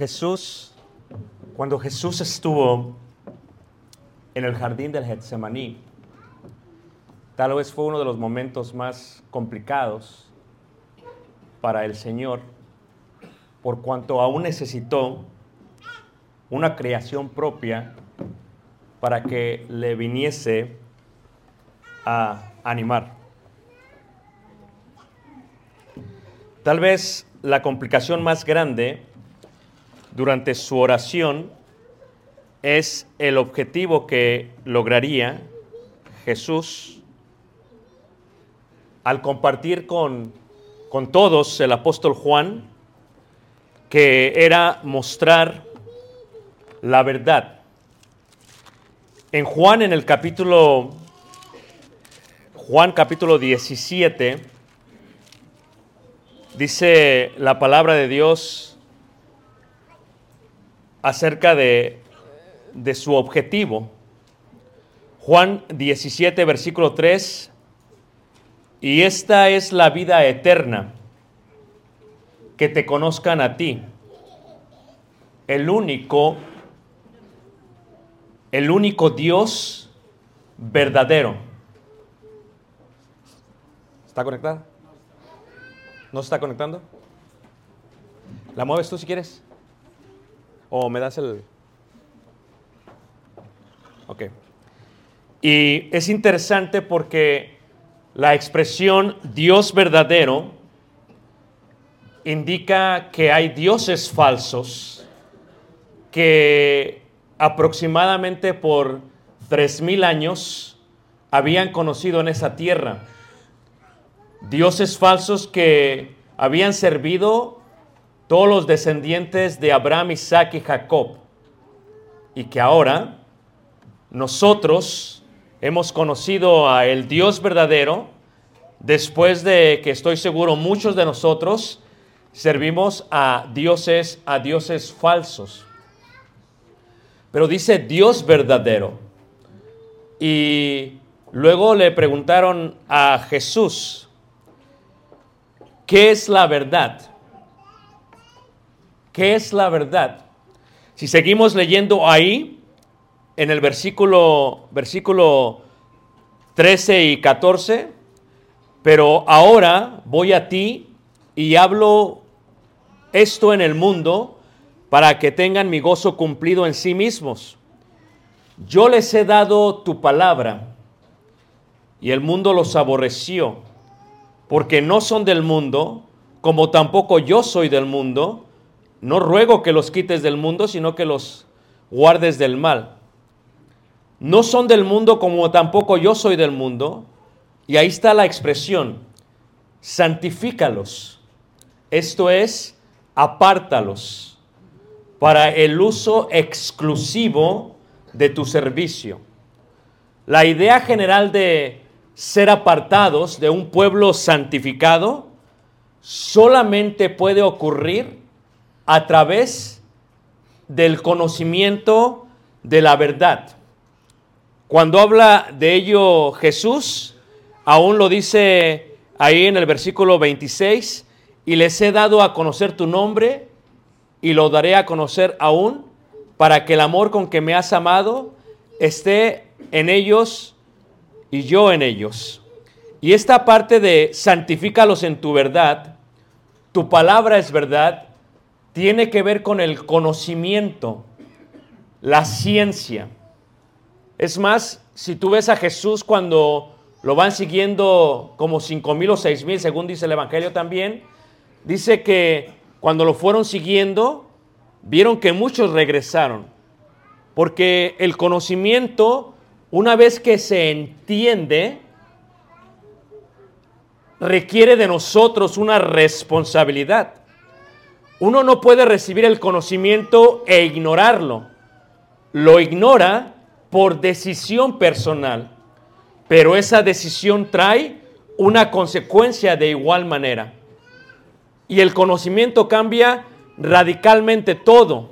Jesús, cuando Jesús estuvo en el jardín del Getsemaní, tal vez fue uno de los momentos más complicados para el Señor, por cuanto aún necesitó una creación propia para que le viniese a animar. Tal vez la complicación más grande durante su oración es el objetivo que lograría Jesús al compartir con, con todos el apóstol Juan, que era mostrar la verdad. En Juan, en el capítulo, Juan capítulo 17, dice la palabra de Dios acerca de, de su objetivo. Juan 17, versículo 3, y esta es la vida eterna, que te conozcan a ti, el único, el único Dios verdadero. ¿Está conectada? ¿No está conectando? ¿La mueves tú si quieres? ¿O me das el...? Ok. Y es interesante porque la expresión Dios verdadero indica que hay dioses falsos que aproximadamente por 3.000 años habían conocido en esa tierra. Dioses falsos que habían servido todos los descendientes de Abraham, Isaac y Jacob. Y que ahora nosotros hemos conocido a el Dios verdadero después de que estoy seguro muchos de nosotros servimos a dioses a dioses falsos. Pero dice Dios verdadero. Y luego le preguntaron a Jesús, ¿qué es la verdad? ¿Qué es la verdad? Si seguimos leyendo ahí, en el versículo, versículo 13 y 14, pero ahora voy a ti y hablo esto en el mundo para que tengan mi gozo cumplido en sí mismos. Yo les he dado tu palabra y el mundo los aborreció, porque no son del mundo, como tampoco yo soy del mundo, no ruego que los quites del mundo, sino que los guardes del mal. No son del mundo como tampoco yo soy del mundo. Y ahí está la expresión, santifícalos. Esto es, apártalos para el uso exclusivo de tu servicio. La idea general de ser apartados de un pueblo santificado solamente puede ocurrir a través del conocimiento de la verdad. Cuando habla de ello Jesús, aún lo dice ahí en el versículo 26, y les he dado a conocer tu nombre y lo daré a conocer aún para que el amor con que me has amado esté en ellos y yo en ellos. Y esta parte de santifícalos en tu verdad, tu palabra es verdad, tiene que ver con el conocimiento, la ciencia. Es más, si tú ves a Jesús cuando lo van siguiendo como cinco mil o seis mil, según dice el Evangelio también, dice que cuando lo fueron siguiendo, vieron que muchos regresaron, porque el conocimiento, una vez que se entiende, requiere de nosotros una responsabilidad. Uno no puede recibir el conocimiento e ignorarlo. Lo ignora por decisión personal, pero esa decisión trae una consecuencia de igual manera. Y el conocimiento cambia radicalmente todo.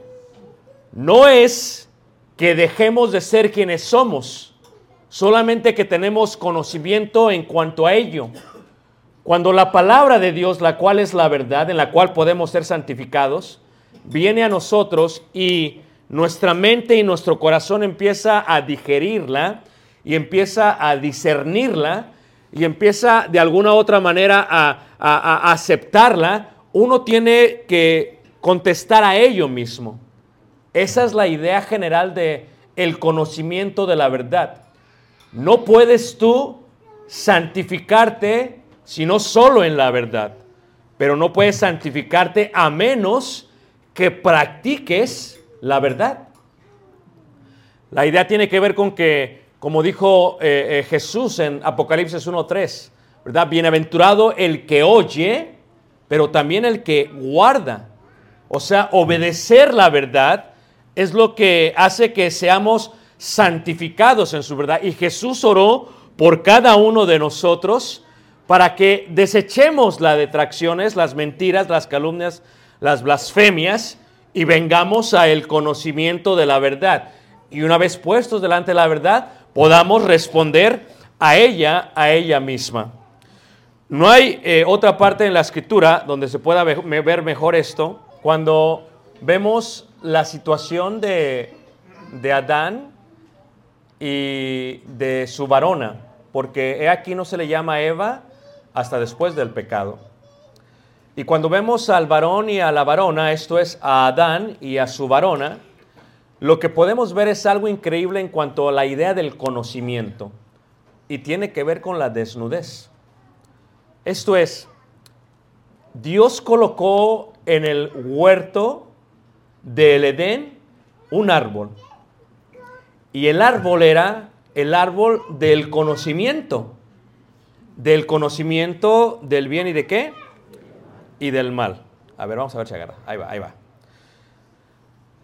No es que dejemos de ser quienes somos, solamente que tenemos conocimiento en cuanto a ello. Cuando la palabra de Dios, la cual es la verdad, en la cual podemos ser santificados, viene a nosotros y nuestra mente y nuestro corazón empieza a digerirla y empieza a discernirla y empieza de alguna otra manera a, a, a aceptarla, uno tiene que contestar a ello mismo. Esa es la idea general de el conocimiento de la verdad. No puedes tú santificarte sino solo en la verdad. Pero no puedes santificarte a menos que practiques la verdad. La idea tiene que ver con que, como dijo eh, eh, Jesús en Apocalipsis 1.3, ¿verdad? Bienaventurado el que oye, pero también el que guarda. O sea, obedecer la verdad es lo que hace que seamos santificados en su verdad. Y Jesús oró por cada uno de nosotros para que desechemos las detracciones, las mentiras, las calumnias, las blasfemias y vengamos a el conocimiento de la verdad. Y una vez puestos delante de la verdad, podamos responder a ella, a ella misma. No hay eh, otra parte en la escritura donde se pueda ver mejor esto cuando vemos la situación de, de Adán y de su varona, porque aquí no se le llama Eva, hasta después del pecado. Y cuando vemos al varón y a la varona, esto es a Adán y a su varona, lo que podemos ver es algo increíble en cuanto a la idea del conocimiento y tiene que ver con la desnudez. Esto es, Dios colocó en el huerto del Edén un árbol y el árbol era el árbol del conocimiento del conocimiento del bien y de qué? Y del mal. A ver, vamos a ver si agarra. Ahí va, ahí va.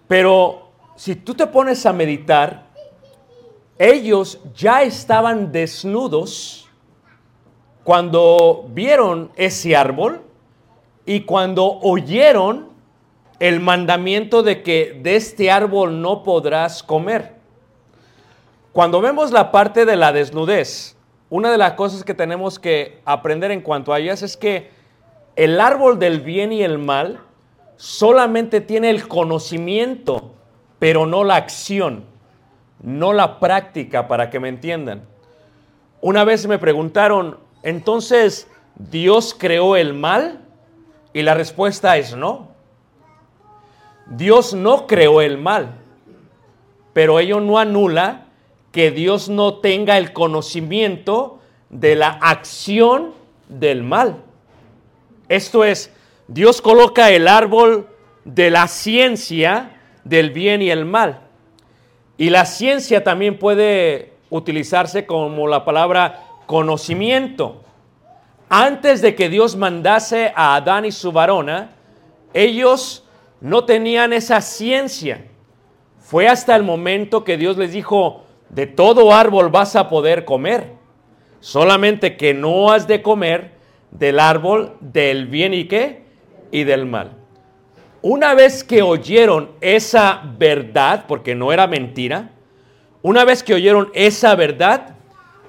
Pero si tú te pones a meditar, ellos ya estaban desnudos cuando vieron ese árbol y cuando oyeron el mandamiento de que de este árbol no podrás comer. Cuando vemos la parte de la desnudez, una de las cosas que tenemos que aprender en cuanto a ellas es que el árbol del bien y el mal solamente tiene el conocimiento, pero no la acción, no la práctica, para que me entiendan. Una vez me preguntaron, entonces, ¿Dios creó el mal? Y la respuesta es no. Dios no creó el mal, pero ello no anula que Dios no tenga el conocimiento de la acción del mal. Esto es, Dios coloca el árbol de la ciencia del bien y el mal. Y la ciencia también puede utilizarse como la palabra conocimiento. Antes de que Dios mandase a Adán y su varona, ellos no tenían esa ciencia. Fue hasta el momento que Dios les dijo, de todo árbol vas a poder comer, solamente que no has de comer del árbol del bien y qué, y del mal. Una vez que oyeron esa verdad, porque no era mentira, una vez que oyeron esa verdad,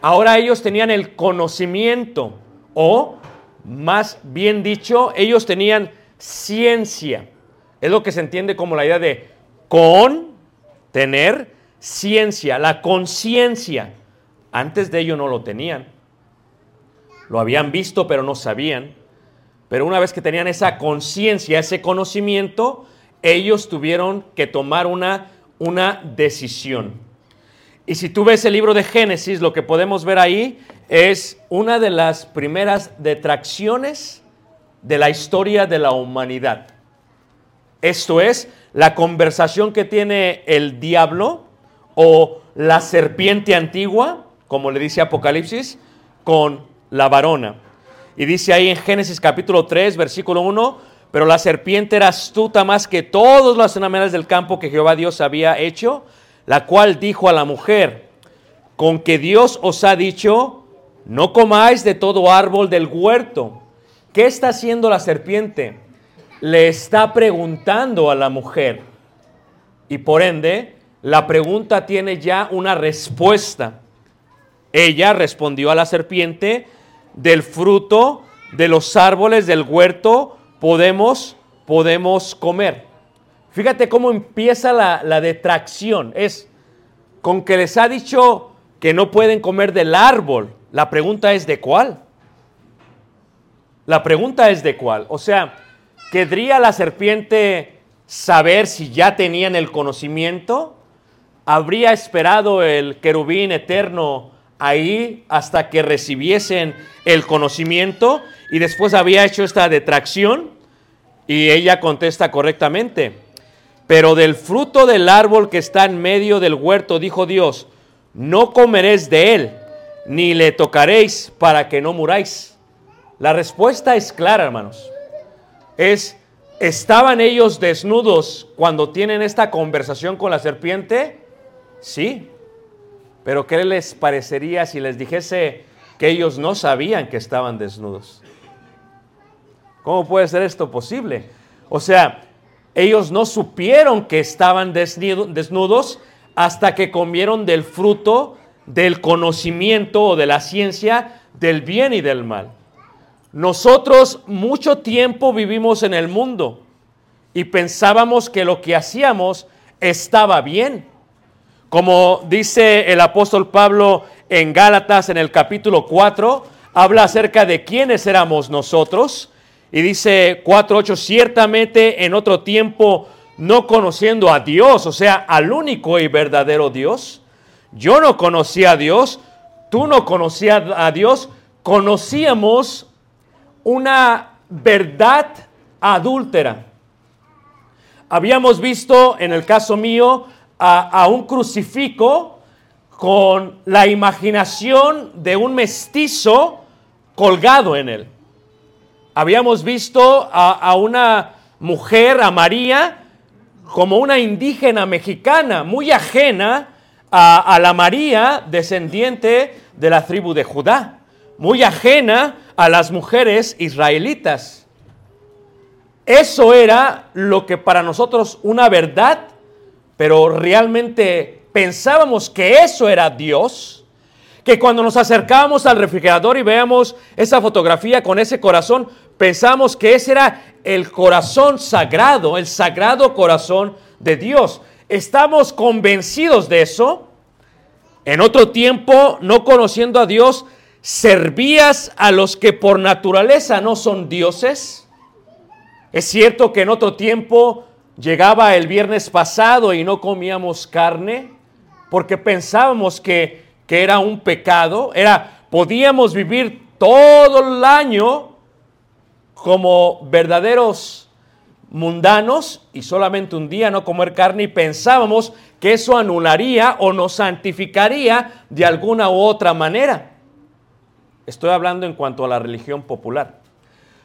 ahora ellos tenían el conocimiento, o más bien dicho, ellos tenían ciencia. Es lo que se entiende como la idea de con tener ciencia, la conciencia. Antes de ello no lo tenían. Lo habían visto, pero no sabían. Pero una vez que tenían esa conciencia, ese conocimiento, ellos tuvieron que tomar una, una decisión. Y si tú ves el libro de Génesis, lo que podemos ver ahí es una de las primeras detracciones de la historia de la humanidad. Esto es la conversación que tiene el diablo o la serpiente antigua, como le dice Apocalipsis, con la varona. Y dice ahí en Génesis capítulo 3, versículo 1, pero la serpiente era astuta más que todos los animales del campo que Jehová Dios había hecho, la cual dijo a la mujer, con que Dios os ha dicho, no comáis de todo árbol del huerto. ¿Qué está haciendo la serpiente? Le está preguntando a la mujer. Y por ende, la pregunta tiene ya una respuesta. Ella respondió a la serpiente, del fruto de los árboles del huerto podemos, podemos comer. Fíjate cómo empieza la, la detracción. Es con que les ha dicho que no pueden comer del árbol. La pregunta es de cuál. La pregunta es de cuál. O sea, ¿querría la serpiente saber si ya tenían el conocimiento? ¿Habría esperado el querubín eterno ahí hasta que recibiesen el conocimiento? Y después había hecho esta detracción y ella contesta correctamente. Pero del fruto del árbol que está en medio del huerto, dijo Dios, no comeréis de él, ni le tocaréis para que no muráis. La respuesta es clara, hermanos. Es, ¿estaban ellos desnudos cuando tienen esta conversación con la serpiente? Sí. Pero ¿qué les parecería si les dijese que ellos no sabían que estaban desnudos? ¿Cómo puede ser esto posible? O sea, ellos no supieron que estaban desnudos hasta que comieron del fruto del conocimiento o de la ciencia del bien y del mal. Nosotros mucho tiempo vivimos en el mundo y pensábamos que lo que hacíamos estaba bien. Como dice el apóstol Pablo en Gálatas en el capítulo 4, habla acerca de quiénes éramos nosotros. Y dice 4.8, ciertamente en otro tiempo no conociendo a Dios, o sea, al único y verdadero Dios. Yo no conocía a Dios, tú no conocías a Dios, conocíamos una verdad adúltera. Habíamos visto, en el caso mío, a, un crucifijo con la imaginación de un mestizo colgado en él. Habíamos visto a, a una mujer, a María, como una indígena mexicana, muy ajena a, a, la María, descendiente de la tribu de Judá, muy ajena a las mujeres israelitas. Eso era lo que para nosotros una verdad, pero realmente pensábamos que eso era Dios, que cuando nos acercábamos al refrigerador y veamos esa fotografía con ese corazón, pensamos que ese era el corazón sagrado, el sagrado corazón de Dios. Estamos convencidos de eso. En otro tiempo, no conociendo a Dios, servías a los que por naturaleza no son dioses. Es cierto que en otro tiempo llegaba el viernes pasado y no comíamos carne porque pensábamos que, que era un pecado. Era, podíamos vivir todo el año como verdaderos mundanos y solamente un día no comer carne y pensábamos que eso anularía o nos santificaría de alguna u otra manera. Estoy hablando en cuanto a la religión popular.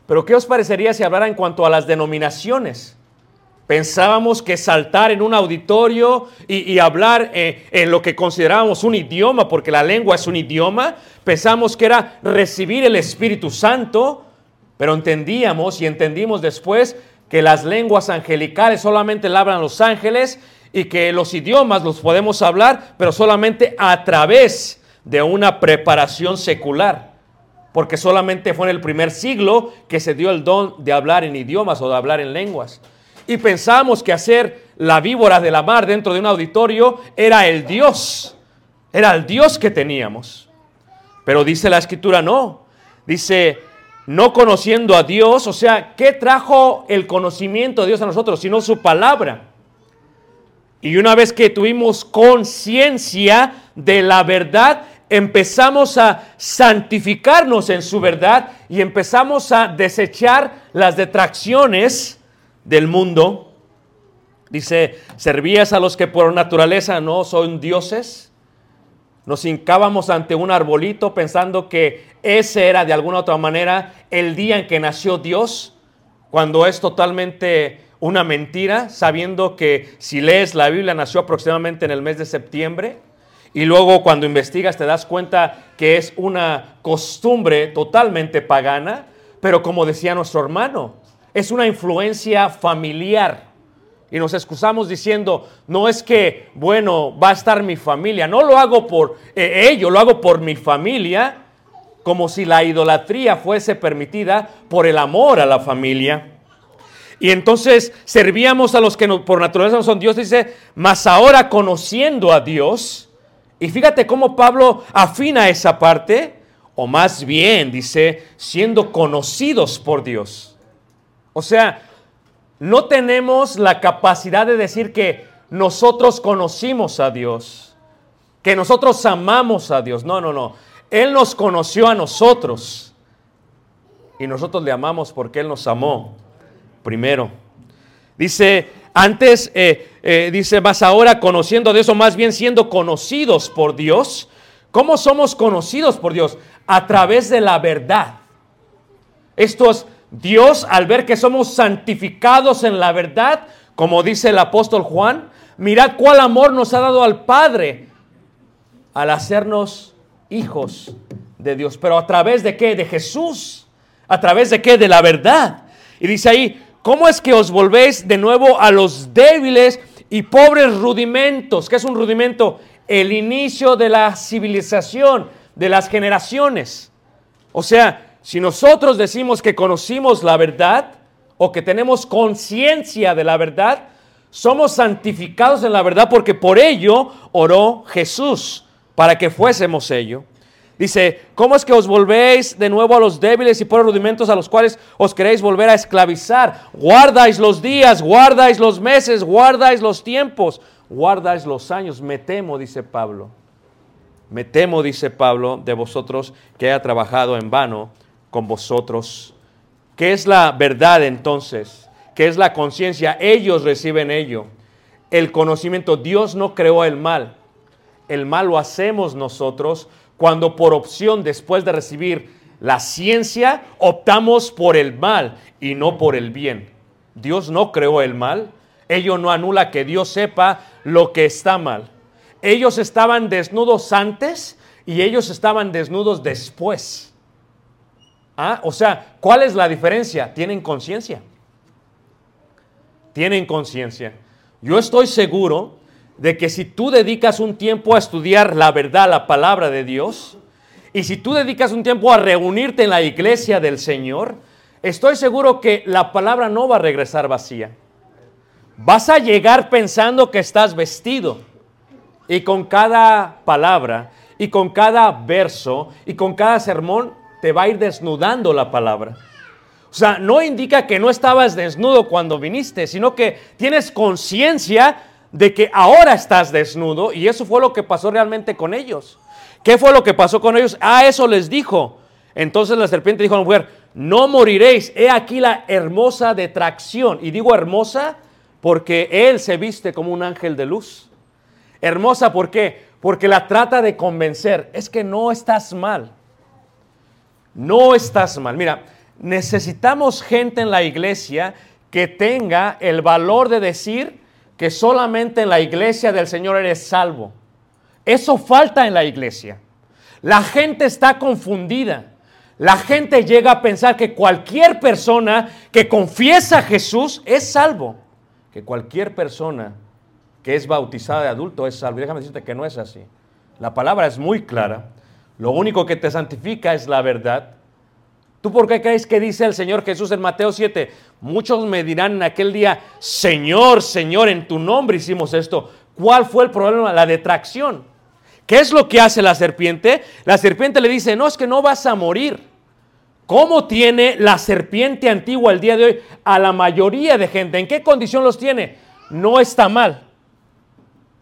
Pero ¿qué os parecería si hablara en cuanto a las denominaciones? Pensábamos que saltar en un auditorio y, hablar eh, en lo que considerábamos un idioma, porque la lengua es un idioma, pensamos que era recibir el Espíritu Santo, pero entendíamos y entendimos después que las lenguas angelicales solamente la hablan los ángeles y que los idiomas los podemos hablar, pero solamente a través de una preparación secular. Porque solamente fue en el primer siglo que se dio el don de hablar en idiomas o de hablar en lenguas. Y pensamos que hacer la víbora de la mar dentro de un auditorio era el Dios. Era el Dios que teníamos. Pero dice la escritura no. Dice, no conociendo a Dios, o sea, ¿qué trajo el conocimiento de Dios a nosotros? Sino su palabra. Y una vez que tuvimos conciencia de la verdad, empezamos a santificarnos en su verdad y empezamos a desechar las detracciones del mundo. Dice, servías a los que por naturaleza no son dioses. Nos hincábamos ante un arbolito pensando que ese era de alguna otra manera el día en que nació Dios, cuando es totalmente una mentira, sabiendo que si lees la Biblia nació aproximadamente en el mes de septiembre. Y luego cuando investigas te das cuenta que es una costumbre totalmente pagana, pero como decía nuestro hermano, es una influencia familiar. Y nos excusamos diciendo, no es que, bueno, va a estar mi familia, no lo hago por eh, ello, lo hago por mi familia, como si la idolatría fuese permitida por el amor a la familia. Y entonces servíamos a los que por naturaleza no son Dios, dice, mas ahora conociendo a Dios, y fíjate cómo Pablo afina esa parte, o más bien dice, siendo conocidos por Dios. O sea, no tenemos la capacidad de decir que nosotros conocimos a Dios, que nosotros amamos a Dios. No, no, no. Él nos conoció a nosotros y nosotros le amamos porque Él nos amó primero. Dice, antes, eh, eh, dice, más ahora conociendo a Dios, o más bien siendo conocidos por Dios. ¿Cómo somos conocidos por Dios? A través de la verdad. Esto es Dios al ver que somos santificados en la verdad, como dice el apóstol Juan, mirad cuál amor nos ha dado al Padre al hacernos hijos de Dios. Pero a través de qué? De Jesús. ¿A través de qué? De la verdad. Y dice ahí, ¿cómo es que os volvéis de nuevo a los débiles y pobres rudimentos? ¿Qué es un rudimento? El inicio de la civilización, de las generaciones. O sea, si nosotros decimos que conocimos la verdad o que tenemos conciencia de la verdad, somos santificados en la verdad porque por ello oró Jesús, para que fuésemos ello. Dice, ¿cómo es que os volvéis de nuevo a los débiles y por rudimentos a los cuales os queréis volver a esclavizar? Guardáis los días, guardáis los meses, guardáis los tiempos, guardáis los años. Me temo, dice Pablo. Me temo, dice Pablo, de vosotros que haya trabajado en vano con vosotros. ¿Qué es la verdad entonces? ¿Qué es la conciencia? Ellos reciben ello. El conocimiento. Dios no creó el mal. El mal lo hacemos nosotros cuando por opción, después de recibir la ciencia, optamos por el mal y no por el bien. Dios no creó el mal. Ello no anula que Dios sepa lo que está mal. Ellos estaban desnudos antes y ellos estaban desnudos después. Ah, O sea, ¿cuál es la diferencia? Tienen conciencia. Tienen conciencia. Yo estoy seguro de que si tú dedicas un tiempo a estudiar la verdad, la palabra de Dios, y si tú dedicas un tiempo a reunirte en la iglesia del Señor, estoy seguro que la palabra no va a regresar vacía. Vas a llegar pensando que estás vestido. Y con cada palabra, y con cada verso, y con cada sermón, te va a ir desnudando la palabra. O sea, no indica que no estabas desnudo cuando viniste, sino que tienes conciencia de que ahora estás desnudo y eso fue lo que pasó realmente con ellos. ¿Qué fue lo que pasó con ellos? Ah, eso les dijo. Entonces la serpiente dijo a la mujer, no moriréis. He aquí la hermosa detracción. Y digo hermosa porque Él se viste como un ángel de luz. Hermosa, ¿por qué? Porque la trata de convencer. Es que no estás mal. No estás mal. Mira, necesitamos gente en la iglesia que tenga el valor de decir que solamente en la iglesia del Señor eres salvo. Eso falta en la iglesia. La gente está confundida. La gente llega a pensar que cualquier persona que confiesa a Jesús es salvo. Que cualquier persona que es bautizada de adulto es salvo. Y déjame decirte que no es así. La palabra es muy clara. Lo único que te santifica es la verdad. ¿Tú por qué crees que dice el Señor Jesús en Mateo 7? Muchos me dirán en aquel día, Señor, Señor, en tu nombre hicimos esto. ¿Cuál fue el problema? La detracción. ¿Qué es lo que hace la serpiente? La serpiente le dice, no, es que no vas a morir. ¿Cómo tiene la serpiente antigua el día de hoy a la mayoría de gente? ¿En qué condición los tiene? No está mal.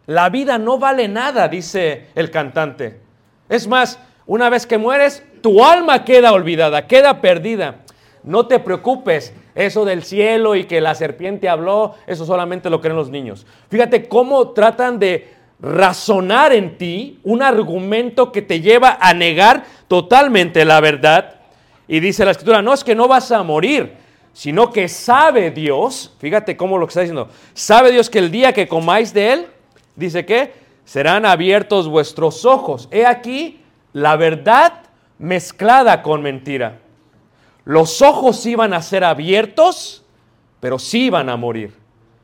La vida no vale nada, dice el cantante. Es más, una vez que mueres, tu alma queda olvidada, queda perdida. No te preocupes, eso del cielo y que la serpiente habló, eso solamente lo creen los niños. Fíjate cómo tratan de razonar en ti un argumento que te lleva a negar totalmente la verdad. Y dice la escritura, no es que no vas a morir, sino que sabe Dios, fíjate cómo lo que está diciendo, sabe Dios que el día que comáis de él, dice que serán abiertos vuestros ojos. He aquí la verdad mezclada con mentira. Los ojos iban a ser abiertos, pero sí iban a morir.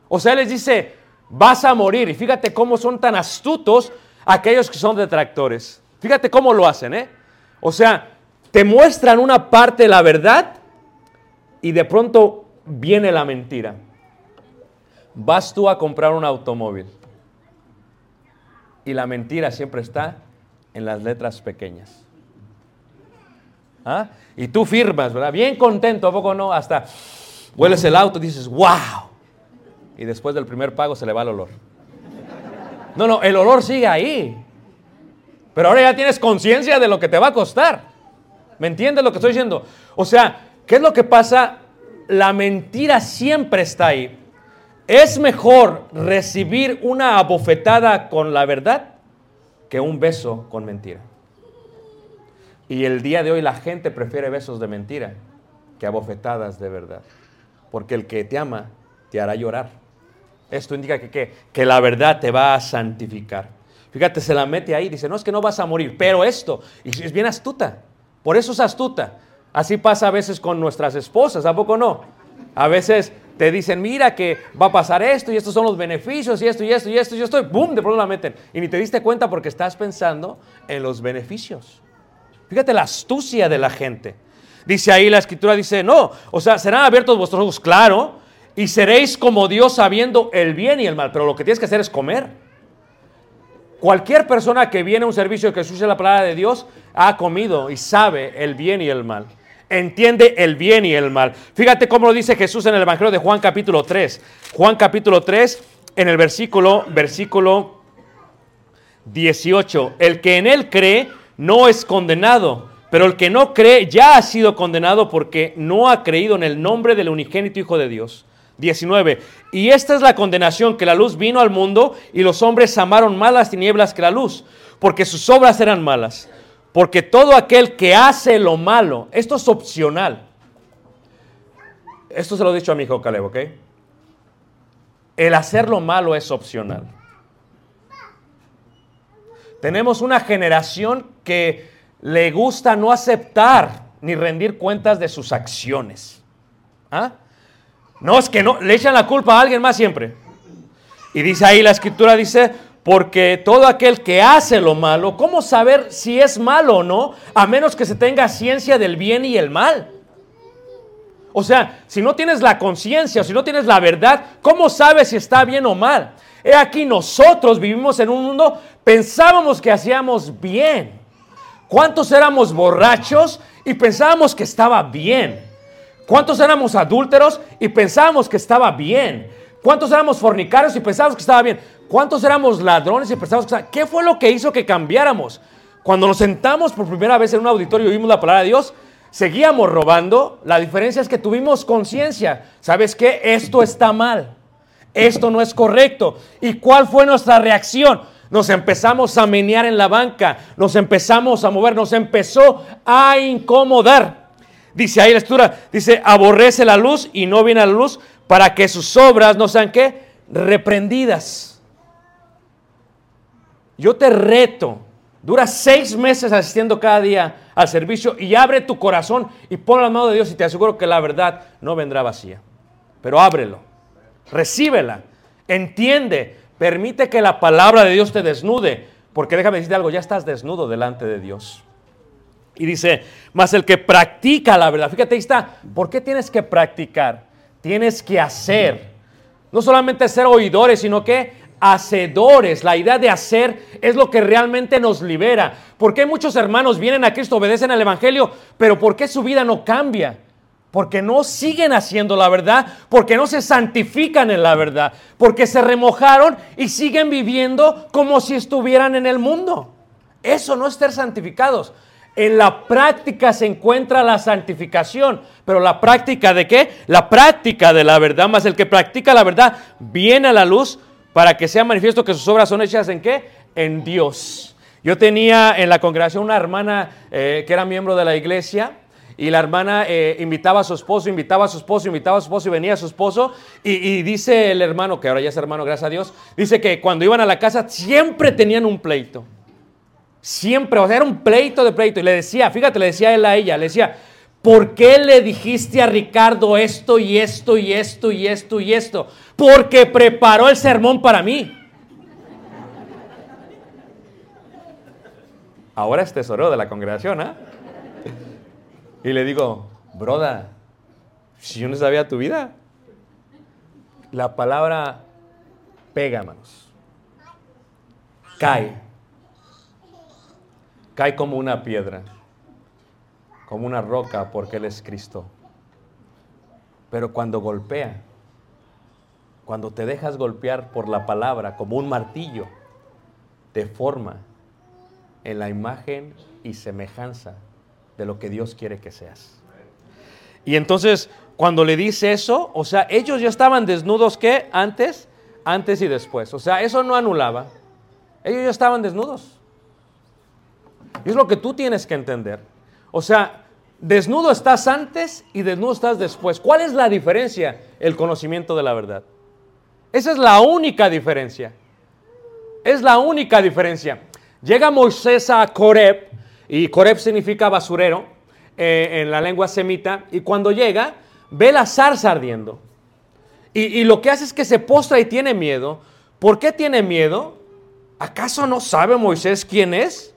O sea, les dice, vas a morir. Y fíjate cómo son tan astutos aquellos que son detractores. Fíjate cómo lo hacen, ¿eh? O sea, te muestran una parte de la verdad y de pronto viene la mentira. Vas tú a comprar un automóvil y la mentira siempre está en las letras pequeñas. ¿Ah? Y tú firmas, ¿verdad? Bien contento, ¿a poco no? Hasta hueles el auto y dices, wow. Y después del primer pago se le va el olor. No, no, el olor sigue ahí. Pero ahora ya tienes conciencia de lo que te va a costar. ¿Me entiendes lo que estoy diciendo? O sea, ¿qué es lo que pasa? La mentira siempre está ahí. Es mejor recibir una abofetada con la verdad que un beso con mentira. Y el día de hoy la gente prefiere besos de mentira que abofetadas de verdad. Porque el que te ama te hará llorar. Esto indica que, que, la verdad te va a santificar. Fíjate, se la mete ahí, dice, no es que no vas a morir, pero esto, y es bien astuta, por eso es astuta. Así pasa a veces con nuestras esposas, ¿a poco no? A veces te dicen, mira que va a pasar esto y estos son los beneficios y esto y esto y esto y yo estoy, ¡boom! De pronto la meten. Y ni te diste cuenta porque estás pensando en los beneficios. Fíjate la astucia de la gente. Dice ahí la escritura, dice, no, o sea, serán abiertos vuestros ojos, claro, y seréis como Dios sabiendo el bien y el mal, pero lo que tienes que hacer es comer. Cualquier persona que viene a un servicio que escuche la palabra de Dios ha comido y sabe el bien y el mal. Entiende el bien y el mal. Fíjate cómo lo dice Jesús en el Evangelio de Juan capítulo 3. Juan capítulo 3, en el versículo, versículo 18. El que en él cree no es condenado, pero el que no cree ya ha sido condenado porque no ha creído en el nombre del unigénito Hijo de Dios. 19. Y esta es la condenación, que la luz vino al mundo y los hombres amaron más las tinieblas que la luz, porque sus obras eran malas. Porque todo aquel que hace lo malo, esto es opcional. Esto se lo he dicho a mi hijo Caleb, ¿ok? El hacer lo malo es opcional. Tenemos una generación que le gusta no aceptar ni rendir cuentas de sus acciones. ¿Ah? No, es que no, le echan la culpa a alguien más siempre. Y dice ahí la escritura, dice, porque todo aquel que hace lo malo, ¿cómo saber si es malo o no? A menos que se tenga ciencia del bien y el mal. O sea, si no tienes la conciencia, si no tienes la verdad, ¿cómo sabes si está bien o mal? He aquí nosotros vivimos en un mundo, pensábamos que hacíamos bien. ¿Cuántos éramos borrachos y pensábamos que estaba bien? ¿Cuántos éramos adúlteros y pensábamos que estaba bien? ¿Cuántos éramos fornicarios y pensábamos que estaba bien? ¿Cuántos éramos ladrones y bien? ¿Qué fue lo que hizo que cambiáramos? Cuando nos sentamos por primera vez en un auditorio y oímos la palabra de Dios, seguíamos robando, la diferencia es que tuvimos conciencia. ¿Sabes qué? Esto está mal. Esto no es correcto. ¿Y cuál fue nuestra reacción? Nos empezamos a menear en la banca, nos empezamos a mover, nos empezó a incomodar. Dice ahí la escritura, dice, aborrece la luz y no viene a la luz para que sus obras no sean qué, reprendidas. Yo te reto, dura seis meses asistiendo cada día al servicio y abre tu corazón y pon la mano de Dios y te aseguro que la verdad no vendrá vacía. Pero ábrelo, recíbela, entiende, permite que la palabra de Dios te desnude, porque déjame decirte algo, ya estás desnudo delante de Dios. Y dice, más el que practica la verdad. Fíjate, ahí está. ¿Por qué tienes que practicar? Tienes que hacer. No solamente ser oidores, sino que hacedores. La idea de hacer es lo que realmente nos libera. ¿Por qué muchos hermanos vienen a Cristo, obedecen al Evangelio, pero por qué su vida no cambia? Porque no siguen haciendo la verdad, porque no se santifican en la verdad, porque se remojaron y siguen viviendo como si estuvieran en el mundo. Eso no es ser santificados. En la práctica se encuentra la santificación, pero la práctica de qué? La práctica de la verdad, más el que practica la verdad viene a la luz para que sea manifiesto que sus obras son hechas en qué? En Dios. Yo tenía en la congregación una hermana eh, que era miembro de la iglesia y la hermana eh, invitaba a su esposo, invitaba a su esposo, invitaba a su esposo y venía su esposo y, y dice el hermano, que ahora ya es hermano, gracias a Dios, dice que cuando iban a la casa siempre tenían un pleito. Siempre, o sea, era un pleito de pleito. Y le decía, fíjate, le decía él a ella, le decía, ¿por qué le dijiste a Ricardo esto y esto y esto y esto y esto? Porque preparó el sermón para mí. Ahora es tesorero de la congregación, ¿ah? Y le digo, broda, si yo no sabía tu vida. La palabra pega, manos. Cae cae como una piedra, como una roca, porque Él es Cristo. Pero cuando golpea, cuando te dejas golpear por la palabra como un martillo, te forma en la imagen y semejanza de lo que Dios quiere que seas. Y entonces, cuando le dice eso, o sea, ellos ya estaban desnudos que antes, antes y después. O sea, eso no anulaba. Ellos ya estaban desnudos. Y es lo que tú tienes que entender. O sea, desnudo estás antes y desnudo estás después. ¿Cuál es la diferencia? El conocimiento de la verdad. Esa es la única diferencia. Es la única diferencia. Llega Moisés a Coreb, y Coreb significa basurero eh, en la lengua semita, y cuando llega, ve la zarza ardiendo. Y, y lo que hace es que se postra y tiene miedo. ¿Por qué tiene miedo? ¿Acaso no sabe Moisés quién es?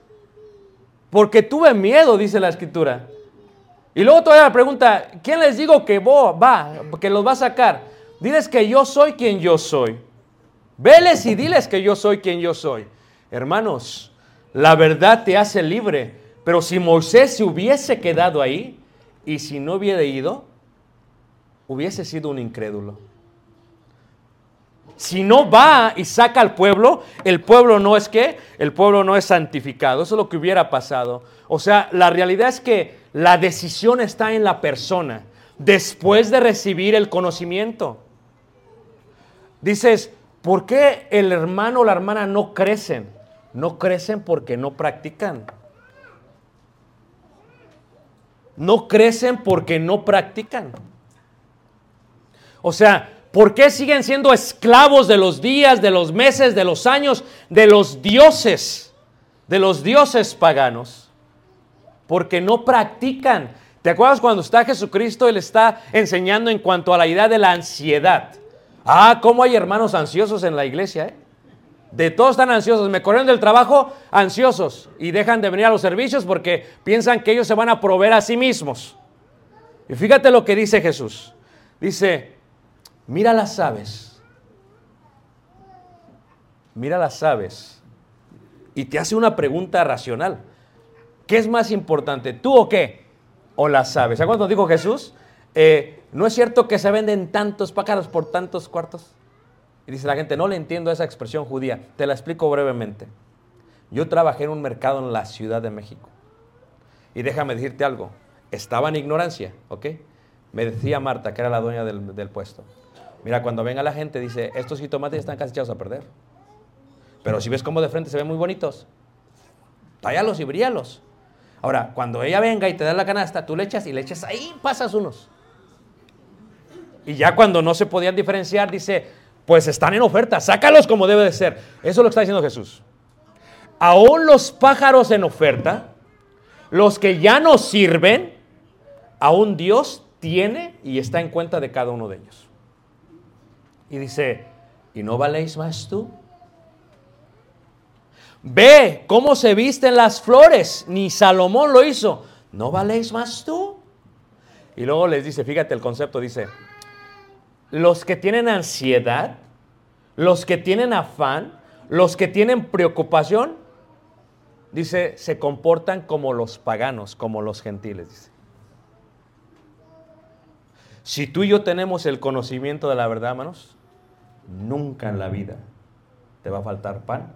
Porque tuve miedo, dice la escritura. Y luego todavía la pregunta, ¿quién les digo que va, que los va a sacar? Diles que yo soy quien yo soy. Veles y diles que yo soy quien yo soy. Hermanos, la verdad te hace libre. Pero si Moisés se hubiese quedado ahí y si no hubiera ido, hubiese sido un incrédulo. Si no va y saca al pueblo, el pueblo no es qué? El pueblo no es santificado. Eso es lo que hubiera pasado. O sea, la realidad es que la decisión está en la persona después de recibir el conocimiento. Dices, ¿por qué el hermano o la hermana no crecen? No crecen porque no practican. No crecen porque no practican. O sea, ¿Por qué siguen siendo esclavos de los días, de los meses, de los años, de los dioses, de los dioses paganos? Porque no practican. ¿Te acuerdas cuando está Jesucristo? Él está enseñando en cuanto a la idea de la ansiedad. Ah, cómo hay hermanos ansiosos en la iglesia, ¿eh? De todos están ansiosos. Me corren del trabajo ansiosos y dejan de venir a los servicios porque piensan que ellos se van a proveer a sí mismos. Y fíjate lo que dice Jesús. Dice, Mira las aves. Mira las aves. Y te hace una pregunta racional. ¿Qué es más importante, tú o qué? O las aves. ¿Sabes cuándo dijo Jesús? Eh, ¿No es cierto que se venden tantos pájaros por tantos cuartos? Y dice la gente, no le entiendo esa expresión judía. Te la explico brevemente. Yo trabajé en un mercado en la Ciudad de México. Y déjame decirte algo. estaba en ignorancia, ¿ok? Me decía Marta, que era la dueña del puesto. Mira, cuando venga la gente, dice, estos jitomates están casi echados a perder. Pero si ves cómo de frente se ven muy bonitos, tállalos y bríalos. Ahora, cuando ella venga y te da la canasta, tú le echas y le echas ahí, pasas unos. Y ya cuando no se podían diferenciar, dice, pues están en oferta, sácalos como debe de ser. Eso es lo que está diciendo Jesús. Aún los pájaros en oferta, los que ya no sirven, aún Dios tiene y está en cuenta de cada uno de ellos. Y dice, ¿y no valéis más tú? Ve cómo se visten las flores, ni Salomón lo hizo. ¿No valéis más tú? Y luego les dice, fíjate el concepto, dice, los que tienen ansiedad, los que tienen afán, los que tienen preocupación, dice, se comportan como los paganos, como los gentiles, dice. Si tú y yo tenemos el conocimiento de la verdad, hermanos, nunca en la vida te va a faltar pan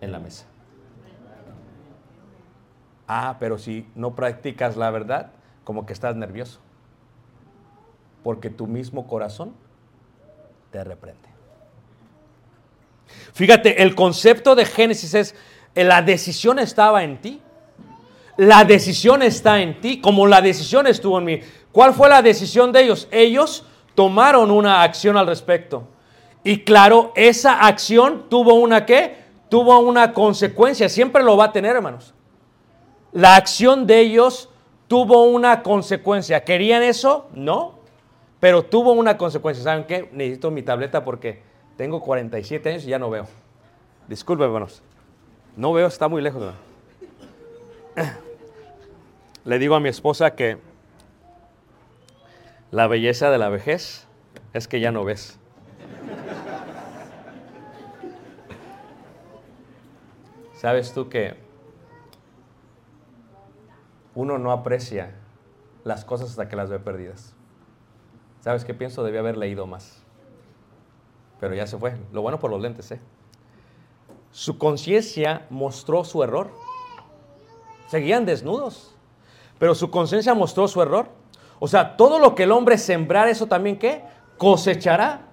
en la mesa. Ah, pero si no practicas la verdad, como que estás nervioso. Porque tu mismo corazón te reprende. Fíjate, el concepto de Génesis es, la decisión estaba en ti. La decisión está en ti, como la decisión estuvo en mí. ¿Cuál fue la decisión de ellos? Ellos tomaron una acción al respecto. Y claro, esa acción tuvo una qué? Tuvo una consecuencia. Siempre lo va a tener, hermanos. La acción de ellos tuvo una consecuencia. ¿Querían eso? No. Pero tuvo una consecuencia. ¿Saben qué? Necesito mi tableta porque tengo 47 años y ya no veo. Disculpe, hermanos. No veo, está muy lejos. hermano. Le digo a mi esposa que la belleza de la vejez es que ya no ves. ¿Sabes tú que uno no aprecia las cosas hasta que las ve perdidas? ¿Sabes qué pienso? Debía haber leído más. Pero ya se fue. Lo bueno por los lentes, ¿eh? Su conciencia mostró su error. Seguían desnudos. Pero su conciencia mostró su error. O sea, todo lo que el hombre sembrar, eso también qué? Cosechará.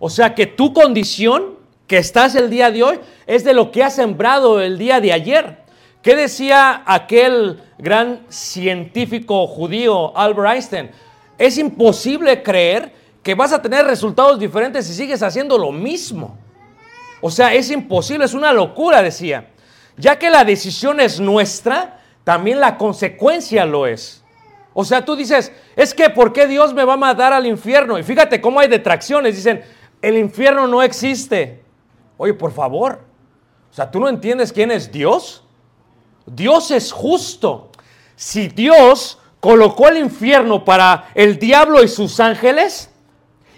O sea que tu condición estás el día de hoy es de lo que has sembrado el día de ayer. ¿Qué decía aquel gran científico judío Albert Einstein? Es imposible creer que vas a tener resultados diferentes si sigues haciendo lo mismo. O sea, es imposible, es una locura, decía. Ya que la decisión es nuestra, también la consecuencia lo es. O sea, tú dices, es que ¿por qué Dios me va a mandar al infierno? Y fíjate cómo hay detracciones. Dicen, el infierno no existe. Oye, por favor. O sea, ¿tú no entiendes quién es Dios? Dios es justo. Si Dios colocó el infierno para el diablo y sus ángeles,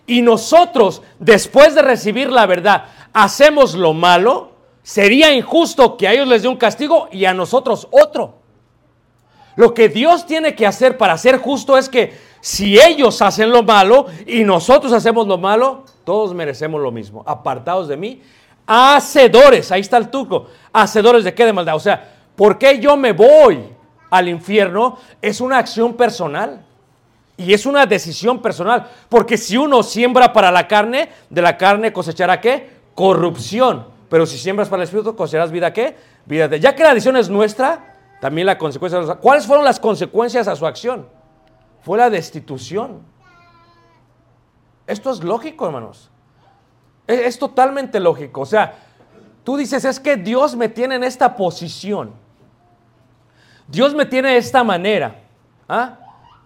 y nosotros, después de recibir la verdad, hacemos lo malo, sería injusto que a ellos les dé un castigo y a nosotros otro. Lo que Dios tiene que hacer para ser justo es que si ellos hacen lo malo y nosotros hacemos lo malo, todos merecemos lo mismo. Apartados de mí, hacedores, ahí está el tuco, hacedores de qué de maldad. O sea, ¿por qué yo me voy al infierno? Es una acción personal. Y es una decisión personal. Porque si uno siembra para la carne, de la carne cosechará qué? Corrupción. Pero si siembras para el espíritu, cosecharás vida qué? Vida de. Ya que la decisión es nuestra, también la consecuencia. ¿Cuáles fueron las consecuencias a su acción? Fue la destitución. Esto es lógico, hermanos. Es, es totalmente lógico. O sea, tú dices, es que Dios me tiene en esta posición. Dios me tiene de esta manera. ¿Ah?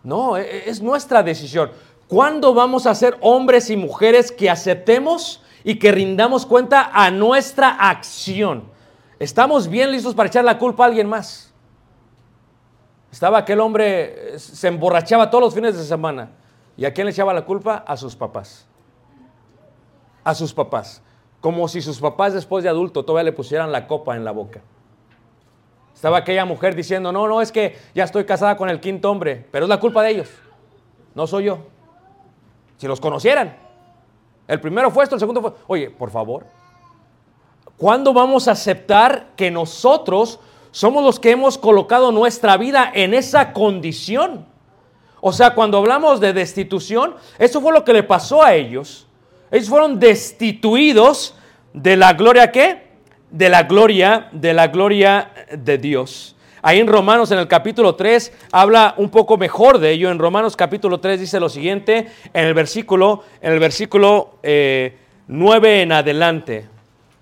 No, e- e- es nuestra decisión. ¿Cuándo vamos a ser hombres y mujeres que aceptemos y que rindamos cuenta a nuestra acción? ¿Estamos bien listos para echar la culpa a alguien más? Estaba aquel hombre, se emborrachaba todos los fines de semana. ¿Y a quién le echaba la culpa? A sus papás. A sus papás. Como si sus papás después de adulto todavía le pusieran la copa en la boca. Estaba aquella mujer diciendo, no, no, es que ya estoy casada con el quinto hombre, pero es la culpa de ellos. No soy yo. Si los conocieran. El primero fue esto, el segundo fue... Oye, por favor. ¿Cuándo vamos a aceptar que nosotros somos los que hemos colocado nuestra vida en esa condición? O sea, cuando hablamos de destitución, eso fue lo que le pasó a ellos. Ellos fueron destituidos de la gloria qué? De la gloria, de la gloria de Dios. Ahí en Romanos en el capítulo 3 habla un poco mejor de ello. En Romanos capítulo 3 dice lo siguiente en el versículo, en el versículo eh, 9 en adelante.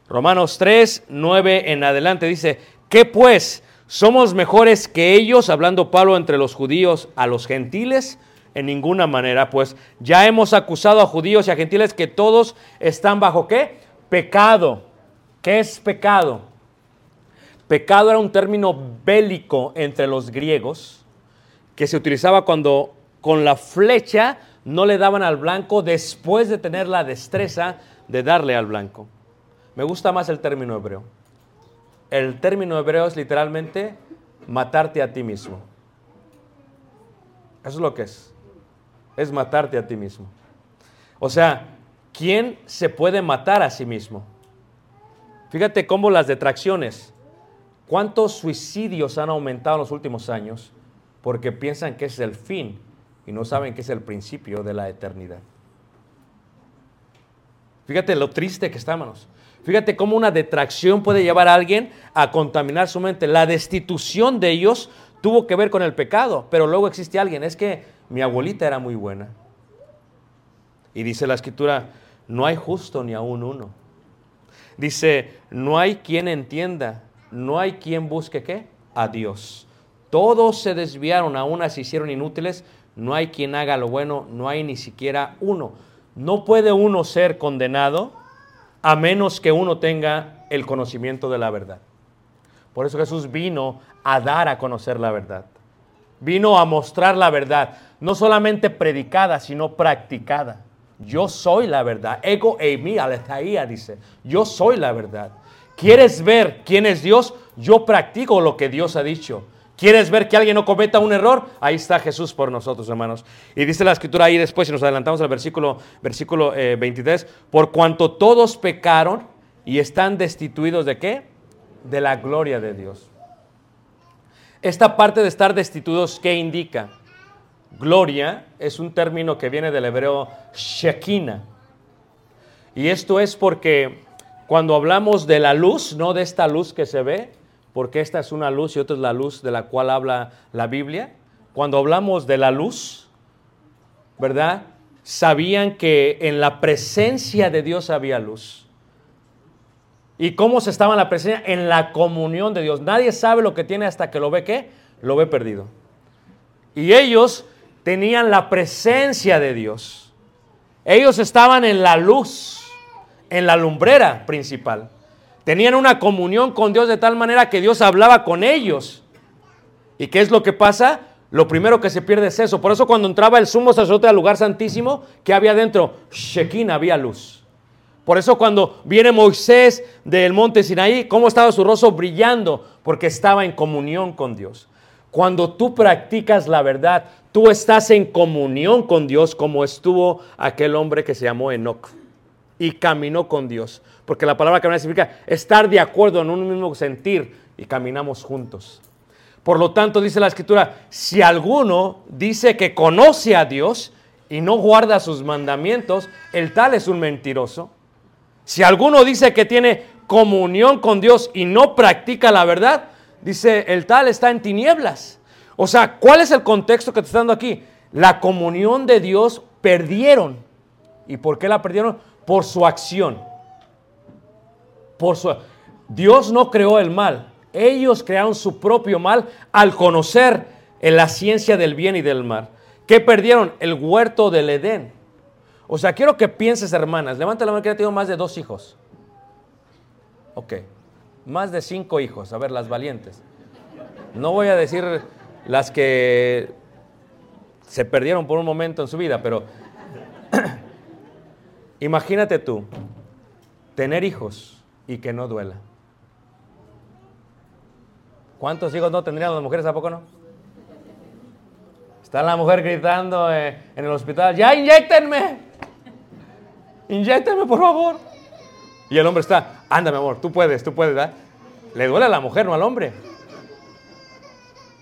Romanos 3, 9 en adelante dice, ¿qué pues? ¿Somos mejores que ellos, hablando Pablo entre los judíos a los gentiles? En ninguna manera, pues ya hemos acusado a judíos y a gentiles que todos están bajo qué? Pecado. ¿Qué es pecado? Pecado era un término bélico entre los griegos que se utilizaba cuando con la flecha no le daban al blanco después de tener la destreza de darle al blanco. Me gusta más el término hebreo. El término hebreo es literalmente matarte a ti mismo. Eso es lo que es. Es matarte a ti mismo. O sea, ¿quién se puede matar a sí mismo? Fíjate cómo las detracciones, cuántos suicidios han aumentado en los últimos años porque piensan que es el fin y no saben que es el principio de la eternidad. Fíjate lo triste que estamos. Fíjate cómo una detracción puede llevar a alguien a contaminar su mente. La destitución de ellos tuvo que ver con el pecado, pero luego existe alguien, es que mi abuelita era muy buena. Y dice la escritura, no hay justo ni aún uno. Dice, no hay quien entienda, no hay quien busque qué? A Dios. Todos se desviaron, a unas se hicieron inútiles, no hay quien haga lo bueno, no hay ni siquiera uno. No puede uno ser condenado a menos que uno tenga el conocimiento de la verdad. Por eso Jesús vino a dar a conocer la verdad. Vino a mostrar la verdad, no solamente predicada, sino practicada. Yo soy la verdad. Ego e mi aletaía dice, yo soy la verdad. ¿Quieres ver quién es Dios? Yo practico lo que Dios ha dicho. ¿Quieres ver que alguien no cometa un error? Ahí está Jesús por nosotros, hermanos. Y dice la escritura ahí después, si nos adelantamos al versículo, versículo eh, 23, por cuanto todos pecaron y están destituidos de qué? De la gloria de Dios. Esta parte de estar destituidos, ¿qué indica? Gloria es un término que viene del hebreo Shekinah. Y esto es porque cuando hablamos de la luz, no de esta luz que se ve, porque esta es una luz y otra es la luz de la cual habla la Biblia. Cuando hablamos de la luz, ¿verdad? Sabían que en la presencia de Dios había luz. ¿Y cómo se estaba en la presencia? En la comunión de Dios. Nadie sabe lo que tiene hasta que lo ve qué? Lo ve perdido. Y ellos tenían la presencia de Dios. Ellos estaban en la luz, en la lumbrera principal. Tenían una comunión con Dios de tal manera que Dios hablaba con ellos. ¿Y qué es lo que pasa? Lo primero que se pierde es eso. Por eso cuando entraba el sumo sacerdote al lugar santísimo, ¿qué había dentro? Shekinah, había luz. Por eso cuando viene Moisés del monte Sinaí, ¿cómo estaba su rostro brillando? Porque estaba en comunión con Dios. Cuando tú practicas la verdad, tú estás en comunión con Dios como estuvo aquel hombre que se llamó Enoch y caminó con Dios. Porque la palabra caminar significa estar de acuerdo en un mismo sentir y caminamos juntos. Por lo tanto, dice la escritura, si alguno dice que conoce a Dios y no guarda sus mandamientos, el tal es un mentiroso. Si alguno dice que tiene comunión con Dios y no practica la verdad, dice, el tal está en tinieblas. O sea, ¿cuál es el contexto que te está dando aquí? La comunión de Dios perdieron. ¿Y por qué la perdieron? Por su acción. Por su Dios no creó el mal. Ellos crearon su propio mal al conocer en la ciencia del bien y del mal. ¿Qué perdieron? El huerto del Edén. O sea, quiero que pienses, hermanas. Levanta la mano que ya tengo más de dos hijos. Ok. Más de cinco hijos. A ver, las valientes. No voy a decir las que se perdieron por un momento en su vida, pero imagínate tú tener hijos y que no duela. ¿Cuántos hijos no tendrían las mujeres? ¿A poco no? Está la mujer gritando eh, en el hospital, ya inyectenme, inyectenme por favor. Y el hombre está, anda mi amor, tú puedes, tú puedes, ¿verdad? Le duele a la mujer, no al hombre.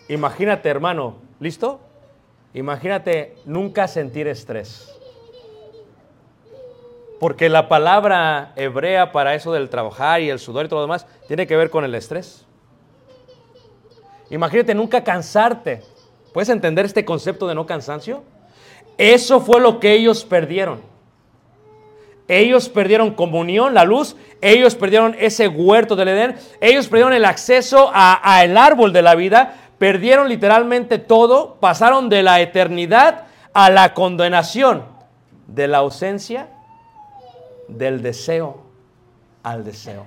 Imagínate, hermano, ¿listo? Imagínate nunca sentir estrés. Porque la palabra hebrea para eso del trabajar y el sudor y todo lo demás tiene que ver con el estrés. Imagínate nunca cansarte. ¿Puedes entender este concepto de no cansancio? Eso fue lo que ellos perdieron. Ellos perdieron comunión, la luz. Ellos perdieron ese huerto del Edén. Ellos perdieron el acceso al árbol de la vida. Perdieron literalmente todo. Pasaron de la eternidad a la condenación. De la ausencia del deseo al deseo.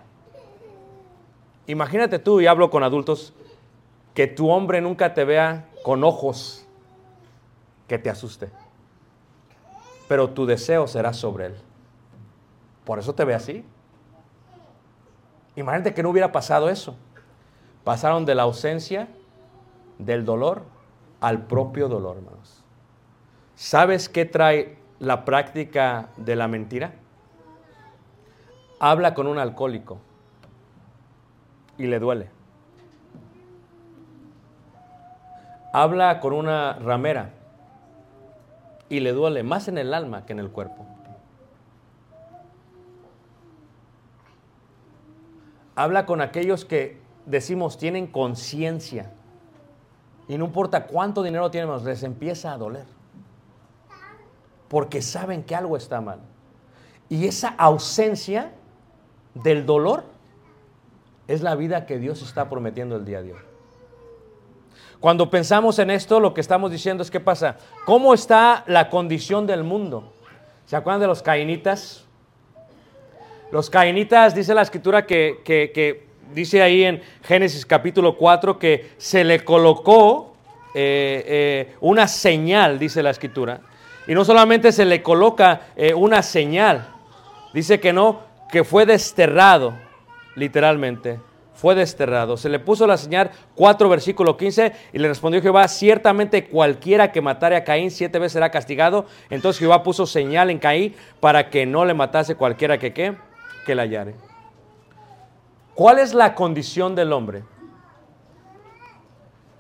Imagínate tú, y hablo con adultos, que tu hombre nunca te vea con ojos que te asuste. Pero tu deseo será sobre él. Por eso te ve así. Imagínate que no hubiera pasado eso. Pasaron de la ausencia del dolor al propio dolor, hermanos. ¿Sabes qué trae la práctica de la mentira? Habla con un alcohólico y le duele. Habla con una ramera y le duele más en el alma que en el cuerpo. Habla con aquellos que decimos tienen conciencia y no importa cuánto dinero tienen, les empieza a doler. Porque saben que algo está mal. Y esa ausencia del dolor es la vida que Dios está prometiendo el día de hoy. Cuando pensamos en esto, lo que estamos diciendo es, ¿qué pasa? ¿Cómo está la condición del mundo? ¿Se acuerdan de los cainitas? Los cainitas, dice la escritura que, que, dice ahí en Génesis capítulo 4 que se le colocó eh, eh, una señal, dice la escritura. Y no solamente se le coloca eh, una señal, dice que no, que fue desterrado, literalmente fue desterrado. Se le puso la señal 4, versículo 15, y le respondió Jehová, ciertamente cualquiera que matare a Caín siete veces será castigado. Entonces Jehová puso señal en Caín para que no le matase cualquiera que qué, que la hallare. ¿Cuál es la condición del hombre?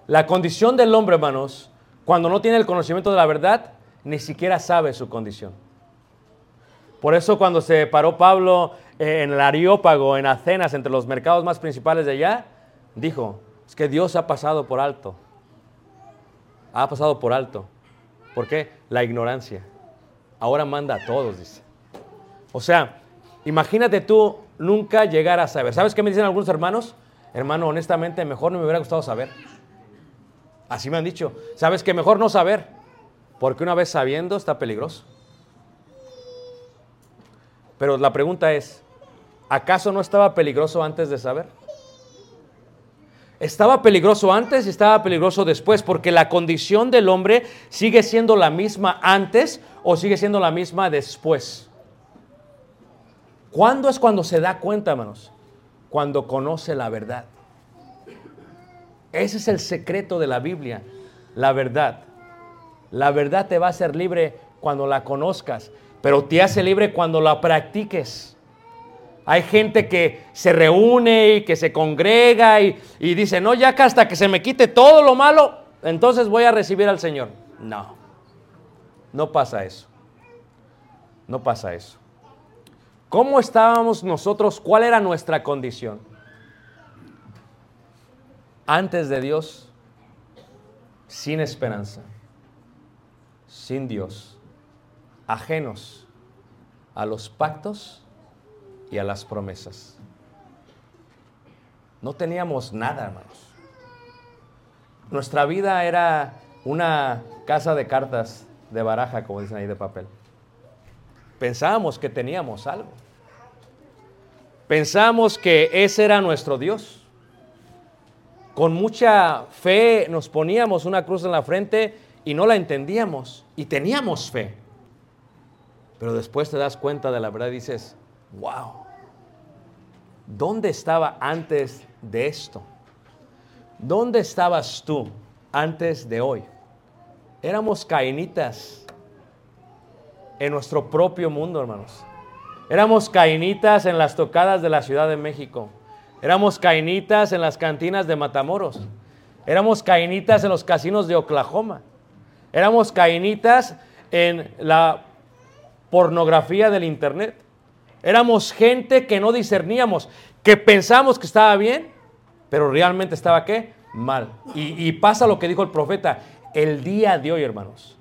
La condición del hombre, hermanos, cuando no tiene el conocimiento de la verdad, ni siquiera sabe su condición. Por eso cuando se paró Pablo eh, en el Areópago, en Atenas, entre los mercados más principales de allá, dijo, es que Dios ha pasado por alto. Ha pasado por alto. ¿Por qué? La ignorancia. Ahora manda a todos, dice. O sea, imagínate tú nunca llegar a saber. ¿Sabes qué me dicen algunos hermanos? Hermano, honestamente, mejor no me hubiera gustado saber. Así me han dicho. ¿Sabes que mejor no saber? Porque una vez sabiendo está peligroso. Pero la pregunta es, ¿acaso no estaba peligroso antes de saber? Estaba peligroso antes y estaba peligroso después, porque la condición del hombre sigue siendo la misma antes o sigue siendo la misma después. ¿Cuándo es cuando se da cuenta, hermanos? Cuando conoce la verdad. Ese es el secreto de la Biblia, la verdad. La verdad te va a hacer libre cuando la conozcas, pero te hace libre cuando la practiques. Hay gente que se reúne y que se congrega y, dice, no, ya que hasta que se me quite todo lo malo, entonces voy a recibir al Señor. No, no pasa eso. No pasa eso. ¿Cómo estábamos nosotros? ¿Cuál era nuestra condición? Antes de Dios, sin esperanza, sin Dios, ajenos a los pactos y a las promesas. No teníamos nada, hermanos. Nuestra vida era una casa de cartas de baraja, como dicen ahí de papel. Pensábamos que teníamos algo. Pensábamos que ese era nuestro Dios. Con mucha fe nos poníamos una cruz en la frente y no la entendíamos. Y teníamos fe. Pero después te das cuenta de la verdad y dices, wow, ¿dónde estaba antes de esto? ¿Dónde estabas tú antes de hoy? Éramos cainitas en nuestro propio mundo, hermanos. Éramos cainitas en las tocadas de la Ciudad de México. Éramos cainitas en las cantinas de Matamoros. Éramos cainitas en los casinos de Oklahoma. Éramos cainitas en la pornografía del Internet. Éramos gente que no discerníamos, que pensamos que estaba bien, pero realmente estaba qué? Mal. Y, y pasa lo que dijo el profeta, el día de hoy, hermanos,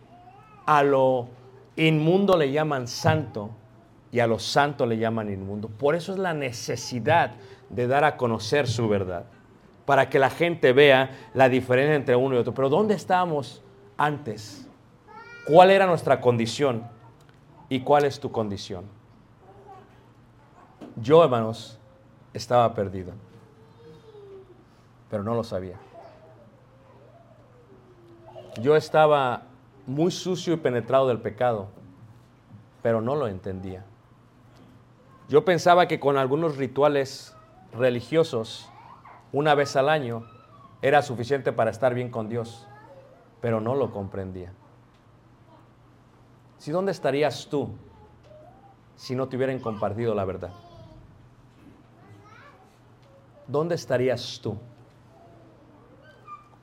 a lo inmundo le llaman santo y a lo santo le llaman inmundo. Por eso es la necesidad de dar a conocer su verdad, para que la gente vea la diferencia entre uno y otro. Pero ¿dónde estábamos antes? ¿Cuál era nuestra condición? ¿Y cuál es tu condición? Yo, hermanos, estaba perdido, pero no lo sabía. Yo estaba muy sucio y penetrado del pecado, pero no lo entendía. Yo pensaba que con algunos rituales religiosos, una vez al año, era suficiente para estar bien con Dios, pero no lo comprendía. Si dónde estarías tú si no te hubieran compartido la verdad? ¿Dónde estarías tú?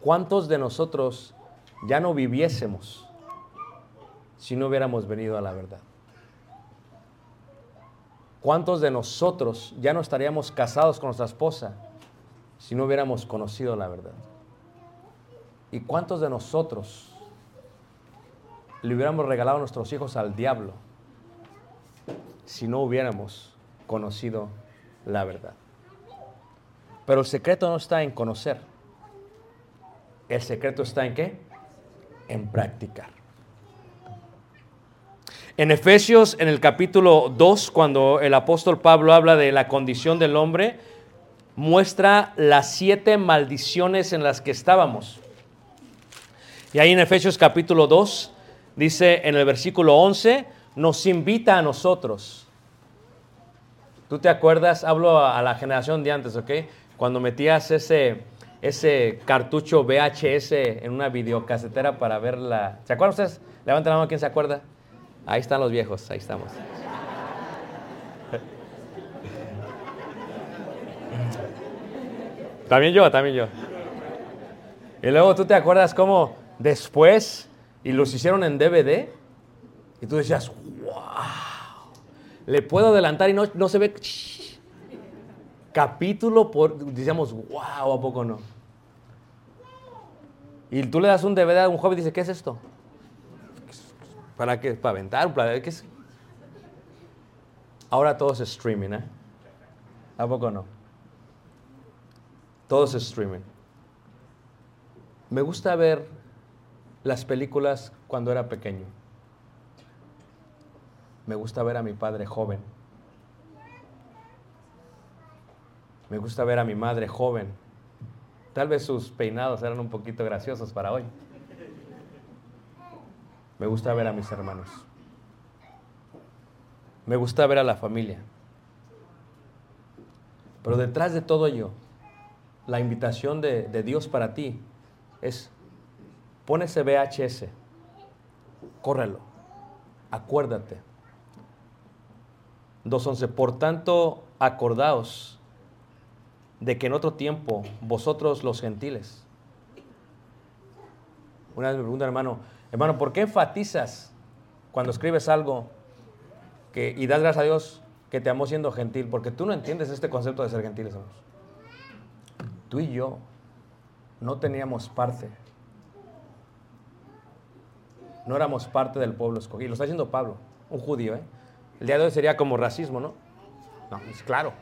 ¿Cuántos de nosotros ya no viviésemos si no hubiéramos venido a la verdad? ¿Cuántos de nosotros ya no estaríamos casados con nuestra esposa si no hubiéramos conocido la verdad? ¿Y cuántos de nosotros le hubiéramos regalado a nuestros hijos al diablo si no hubiéramos conocido la verdad? Pero el secreto no está en conocer. El secreto está en qué? En practicar. En Efesios, en el capítulo 2, cuando el apóstol Pablo habla de la condición del hombre, muestra las siete maldiciones en las que estábamos. Y ahí en Efesios capítulo 2, dice en el versículo 11, nos invita a nosotros. ¿Tú te acuerdas? Hablo a, la generación de antes, ¿ok? Cuando metías ese, ese cartucho VHS en una videocasetera para verla. ¿Se acuerdan ustedes? Levanten la mano, ¿quién se acuerda? Ahí están los viejos, ahí estamos. También yo, también yo. Y luego tú te acuerdas cómo después, y los hicieron en DVD, y tú decías, wow, le puedo adelantar y no, no se ve capítulo por, decíamos, wow, ¿a poco no? Y tú le das un DVD a un joven y dice, ¿qué es esto? ¿Para qué? ¿Para aventar? ¿Para qué? Ahora todo es streaming, ¿eh? ¿A poco no? Todo es streaming. Me gusta ver las películas cuando era pequeño. Me gusta ver a mi padre joven. Me gusta ver a mi madre joven. Tal vez sus peinados eran un poquito graciosos para hoy. Me gusta ver a mis hermanos. Me gusta ver a la familia. Pero detrás de todo ello, la invitación de, de Dios para ti es, pon ese VHS, córrelo, acuérdate. 2.11, por tanto, acordaos de que en otro tiempo vosotros los gentiles. Una vez me pregunta, hermano, hermano, ¿por qué enfatizas cuando escribes algo y das gracias a Dios que te amó siendo gentil? Porque tú no entiendes este concepto de ser gentiles, hermanos. Tú y yo no teníamos parte. No éramos parte del pueblo escogido. Lo está diciendo Pablo, un judío. ¿eh? El día de hoy sería como racismo, ¿no? No, es claro.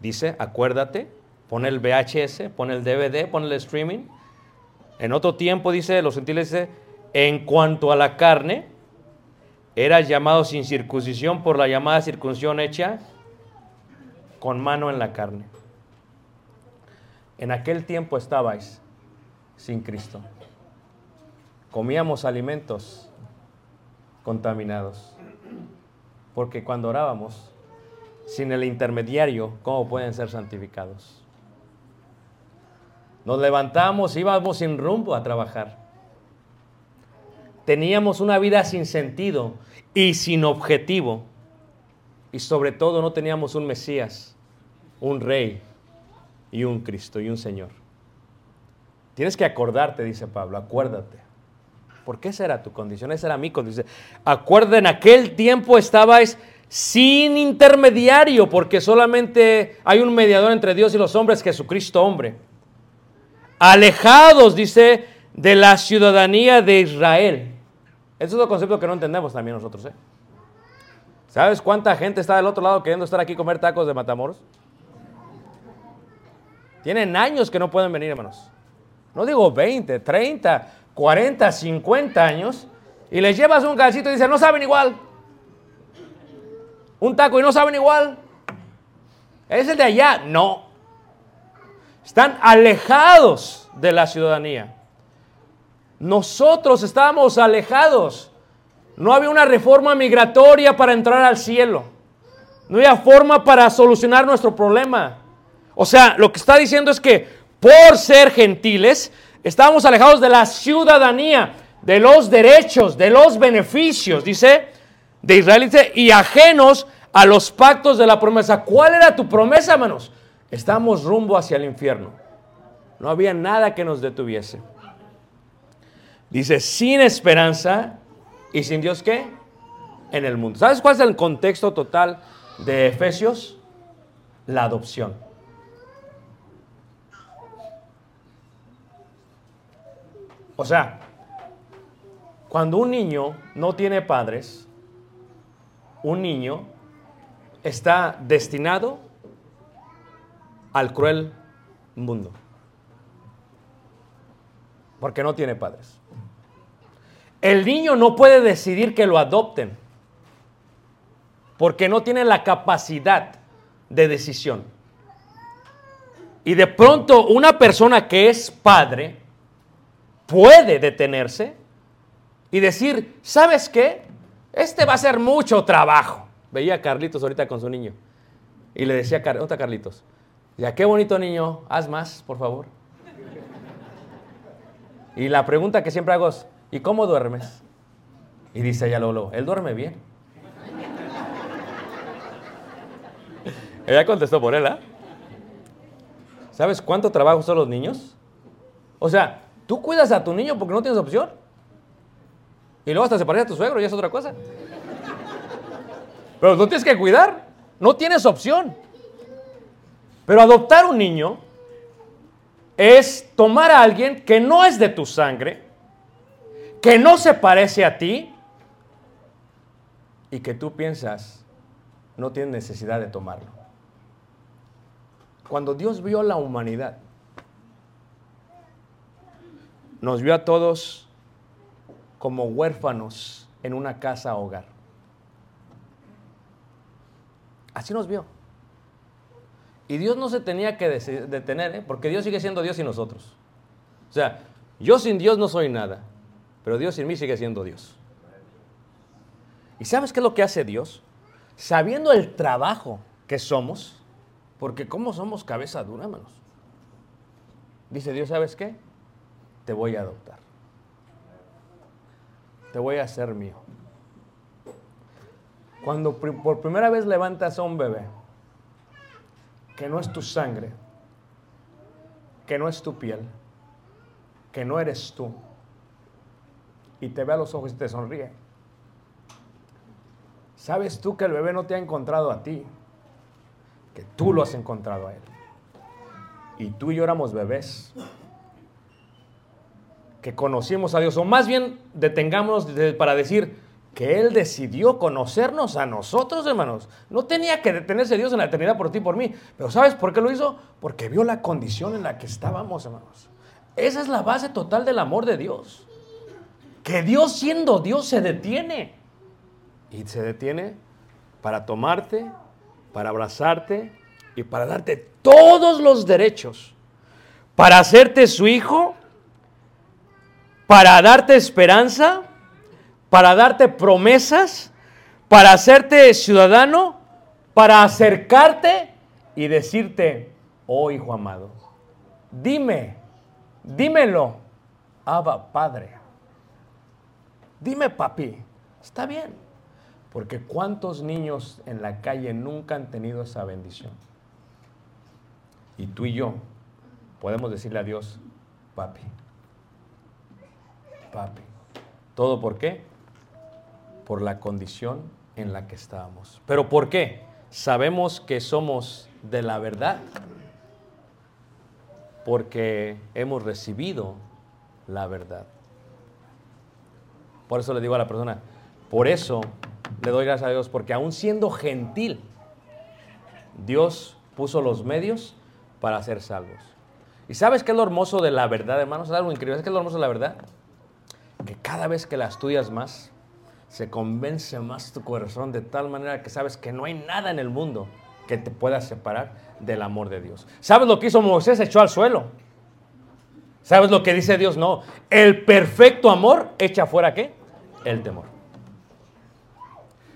Dice, acuérdate, pon el VHS, pon el DVD, pon el streaming. En otro tiempo, dice, los gentiles en cuanto a la carne, eras llamado sin circuncisión por la llamada circuncisión hecha con mano en la carne. En aquel tiempo estabais sin Cristo. Comíamos alimentos contaminados. Porque cuando orábamos, sin el intermediario, ¿cómo pueden ser santificados? Nos levantamos, íbamos sin rumbo a trabajar. Teníamos una vida sin sentido y sin objetivo. Y sobre todo no teníamos un Mesías, un Rey y un Cristo y un Señor. Tienes que acordarte, dice Pablo, acuérdate. Porque esa era tu condición, esa era mi condición. Acuerda, en aquel tiempo estabais sin intermediario, porque solamente hay un mediador entre Dios y los hombres, Jesucristo hombre. Alejados, dice, de la ciudadanía de Israel. Ese es otro concepto que no entendemos también nosotros. ¿eh? ¿Sabes cuánta gente está del otro lado queriendo estar aquí comer tacos de Matamoros? Tienen años que no pueden venir, hermanos. No digo 20, 30, 40, 50 años. Y les llevas un calcito y dicen, no saben igual. Un taco y no saben igual. Es el de allá. No. Están alejados de la ciudadanía. Nosotros estábamos alejados. No había una reforma migratoria para entrar al cielo. No había forma para solucionar nuestro problema. O sea, lo que está diciendo es que por ser gentiles, estábamos alejados de la ciudadanía, de los derechos, de los beneficios, dice, de Israel, dice, y ajenos a los pactos de la promesa. ¿Cuál era tu promesa, hermanos? Estamos rumbo hacia el infierno. No había nada que nos detuviese. Dice, sin esperanza y sin Dios qué? En el mundo. ¿Sabes cuál es el contexto total de Efesios? La adopción. O sea, cuando un niño no tiene padres, un niño está destinado al cruel mundo. Porque no tiene padres. El niño no puede decidir que lo adopten. Porque no tiene la capacidad de decisión. Y de pronto una persona que es padre puede detenerse y decir, ¿sabes qué? Este va a ser mucho trabajo. Veía a Carlitos ahorita con su niño. Y le decía, ¿dónde está Carlitos? Ya, qué bonito niño, haz más, por favor. Y la pregunta que siempre hago es, ¿y cómo duermes? Y dice ella Lolo, él duerme bien. ella contestó por él, ¿ah? ¿Sabes cuánto trabajo son los niños? O sea, tú cuidas a tu niño porque no tienes opción. Y luego hasta se parece a tu suegro y es otra cosa. Pero no tienes que cuidar, no tienes opción. Pero adoptar un niño es tomar a alguien que no es de tu sangre, que no se parece a ti y que tú piensas no tienes necesidad de tomarlo. Cuando Dios vio la humanidad, nos vio a todos como huérfanos en una casa hogar. Así nos vio. Y Dios no se tenía que detener, ¿eh? porque Dios sigue siendo Dios y nosotros. O sea, yo sin Dios no soy nada, pero Dios sin mí sigue siendo Dios. ¿Y sabes qué es lo que hace Dios? Sabiendo el trabajo que somos, porque ¿cómo somos cabeza dura, hermanos? Dice Dios, ¿sabes qué? Te voy a adoptar. Te voy a hacer mío. Cuando por primera vez levantas a un bebé, que no es tu sangre, que no es tu piel, que no eres tú, y te ve a los ojos y te sonríe. Sabes tú que el bebé no te ha encontrado a ti, que tú lo has encontrado a él. Y tú y yo éramos bebés que conocimos a Dios, o más bien detengámonos para decir, que Él decidió conocernos a nosotros, hermanos. No tenía que detenerse Dios en la eternidad por ti y por mí. Pero ¿sabes por qué lo hizo? Porque vio la condición en la que estábamos, hermanos. Esa es la base total del amor de Dios. Que Dios siendo Dios se detiene. Y se detiene para tomarte, para abrazarte y para darte todos los derechos. Para hacerte su hijo, para darte esperanza para darte promesas, para hacerte ciudadano, para acercarte y decirte, oh hijo amado, dime, dímelo, Abba Padre. Dime papi, está bien. Porque cuántos niños en la calle nunca han tenido esa bendición. Y tú y yo podemos decirle a Dios, papi, papi ¿Todo por qué? Por la condición en la que estábamos. ¿Pero por qué? Sabemos que somos de la verdad porque hemos recibido la verdad. Por eso le digo a la persona, por eso le doy gracias a Dios, porque aún siendo gentil, Dios puso los medios para ser salvos. ¿Y sabes qué es lo hermoso de la verdad, hermanos? Es algo increíble. ¿Sabes qué es lo hermoso de la verdad? Que cada vez que la estudias más, se convence más tu corazón de tal manera que sabes que no hay nada en el mundo que te pueda separar del amor de Dios. ¿Sabes lo que hizo Moisés? Echó al suelo. ¿Sabes lo que dice Dios? No. El perfecto amor echa fuera qué? El temor.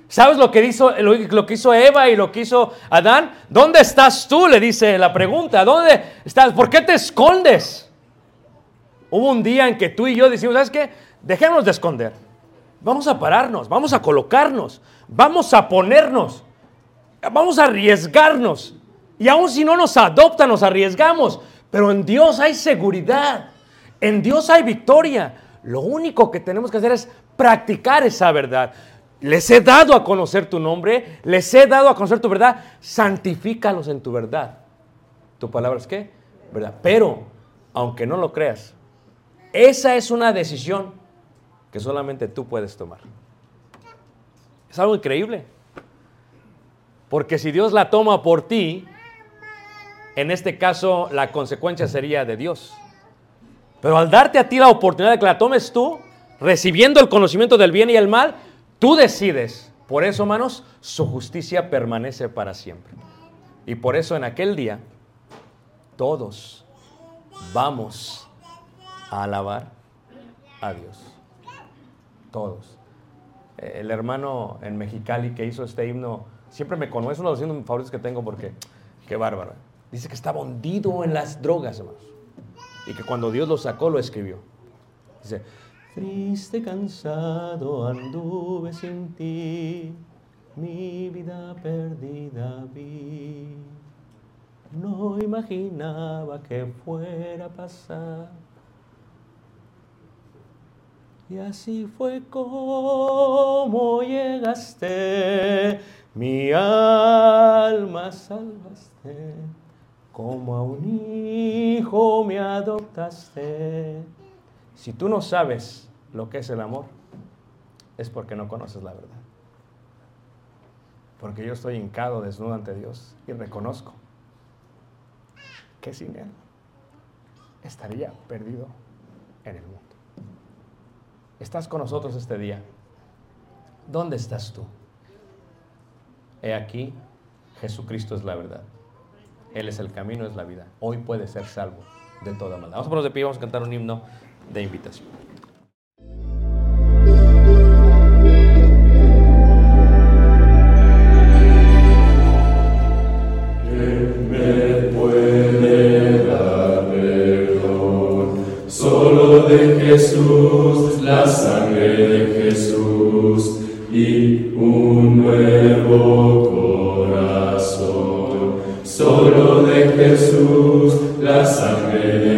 ¿Sabes lo que, hizo, lo que hizo Eva y lo que hizo Adán? ¿Dónde estás tú? Le dice la pregunta. ¿Dónde estás? ¿Por qué te escondes? Hubo un día en que tú y yo decimos, ¿sabes qué? Dejémonos de esconder. Vamos a pararnos, vamos a colocarnos, vamos a ponernos, vamos a arriesgarnos. Y aun si no nos adoptan, nos arriesgamos. Pero en Dios hay seguridad, en Dios hay victoria. Lo único que tenemos que hacer es practicar esa verdad. Les he dado a conocer tu nombre, les he dado a conocer tu verdad, santifícalos en tu verdad. ¿Tu palabra es qué? ¿Verdad? Pero, aunque no lo creas, esa es una decisión que solamente tú puedes tomar. Es algo increíble. Porque si Dios la toma por ti, en este caso la consecuencia sería de Dios. Pero al darte a ti la oportunidad de que la tomes tú, recibiendo el conocimiento del bien y el mal, tú decides. Por eso, hermanos, su justicia permanece para siempre. Y por eso en aquel día, todos vamos a alabar a Dios. Todos. El hermano en Mexicali que hizo este himno, siempre me conoce, es uno de los himnos favoritos que tengo porque, qué bárbaro. Dice que estaba hundido en las drogas, hermanos. Y que cuando Dios lo sacó, lo escribió. Dice, triste, cansado, anduve sin ti, mi vida perdida vi. No imaginaba que fuera a pasar. Y así fue como llegaste, mi alma salvaste, como a un hijo me adoptaste. Si tú no sabes lo que es el amor, es porque no conoces la verdad. Porque yo estoy hincado, desnudo ante Dios y reconozco que sin Él estaría perdido en el mundo. Estás con nosotros este día. ¿Dónde estás tú? He aquí, Jesucristo es la verdad. Él es el camino, es la vida. Hoy puede ser salvo de toda maldad. Vamos a ponernos de pie, vamos a cantar un himno de invitación. Jesús, la sangre de